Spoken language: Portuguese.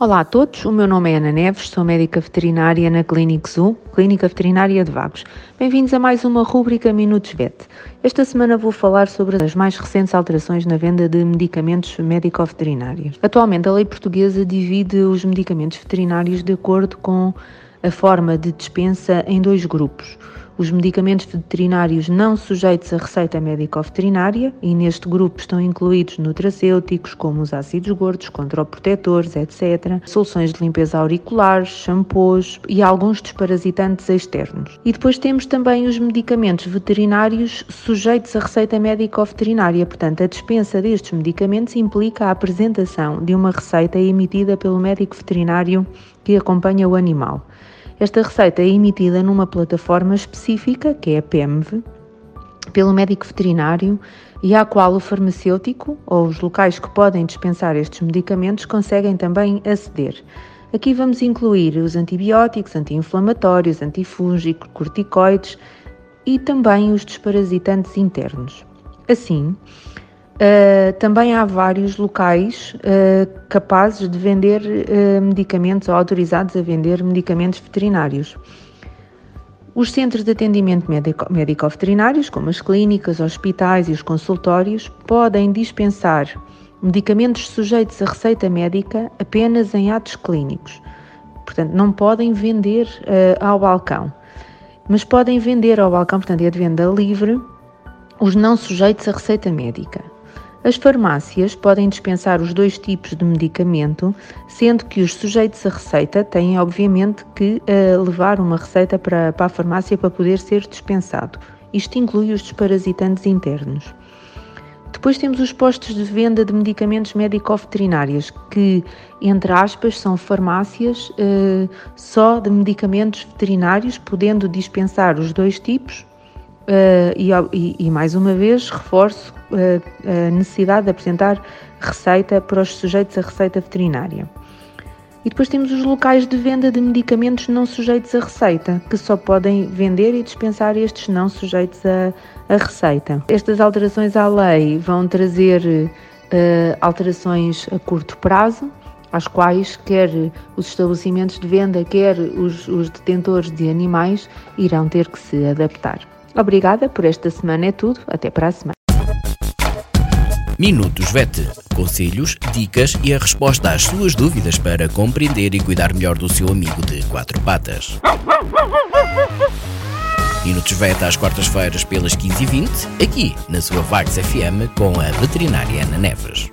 Olá a todos, o meu nome é Ana Neves, sou médica veterinária na Clínica Zoo, Clínica Veterinária de Vagos. Bem-vindos a mais uma rúbrica Minutos Vet. Esta semana vou falar sobre as mais recentes alterações na venda de medicamentos médico-veterinários. Atualmente, a lei portuguesa divide os medicamentos veterinários de acordo com a forma de dispensa em dois grupos os medicamentos veterinários não sujeitos a receita médico-veterinária, e neste grupo estão incluídos nutracêuticos, como os ácidos gordos, controprotetores, etc., soluções de limpeza auriculares, shampoos e alguns desparasitantes externos. E depois temos também os medicamentos veterinários sujeitos a receita médico-veterinária, portanto, a dispensa destes medicamentos implica a apresentação de uma receita emitida pelo médico veterinário que acompanha o animal. Esta receita é emitida numa plataforma específica, que é a PEMV, pelo médico veterinário e à qual o farmacêutico ou os locais que podem dispensar estes medicamentos conseguem também aceder. Aqui vamos incluir os antibióticos, anti-inflamatórios, antifúngicos, corticoides e também os desparasitantes internos. Assim, Uh, também há vários locais uh, capazes de vender uh, medicamentos ou autorizados a vender medicamentos veterinários. Os centros de atendimento médico-veterinários, como as clínicas, hospitais e os consultórios, podem dispensar medicamentos sujeitos a receita médica apenas em atos clínicos. Portanto, não podem vender ao balcão, mas podem vender ao balcão, portanto, é de venda livre, os não sujeitos a receita médica. As farmácias podem dispensar os dois tipos de medicamento, sendo que os sujeitos a receita têm, obviamente, que uh, levar uma receita para, para a farmácia para poder ser dispensado. Isto inclui os desparasitantes internos. Depois temos os postos de venda de medicamentos médico-veterinários, que, entre aspas, são farmácias uh, só de medicamentos veterinários, podendo dispensar os dois tipos. Uh, e, e, mais uma vez, reforço a necessidade de apresentar receita para os sujeitos a receita veterinária. E depois temos os locais de venda de medicamentos não sujeitos a receita, que só podem vender e dispensar estes não sujeitos a receita. Estas alterações à lei vão trazer uh, alterações a curto prazo, às quais quer os estabelecimentos de venda, quer os, os detentores de animais irão ter que se adaptar. Obrigada por esta semana, é tudo. Até para a semana. Minutos VET. Conselhos, dicas e a resposta às suas dúvidas para compreender e cuidar melhor do seu amigo de quatro patas. Minutos VET às quartas-feiras pelas 15h20, aqui na sua Vagos FM com a veterinária Ana Neves.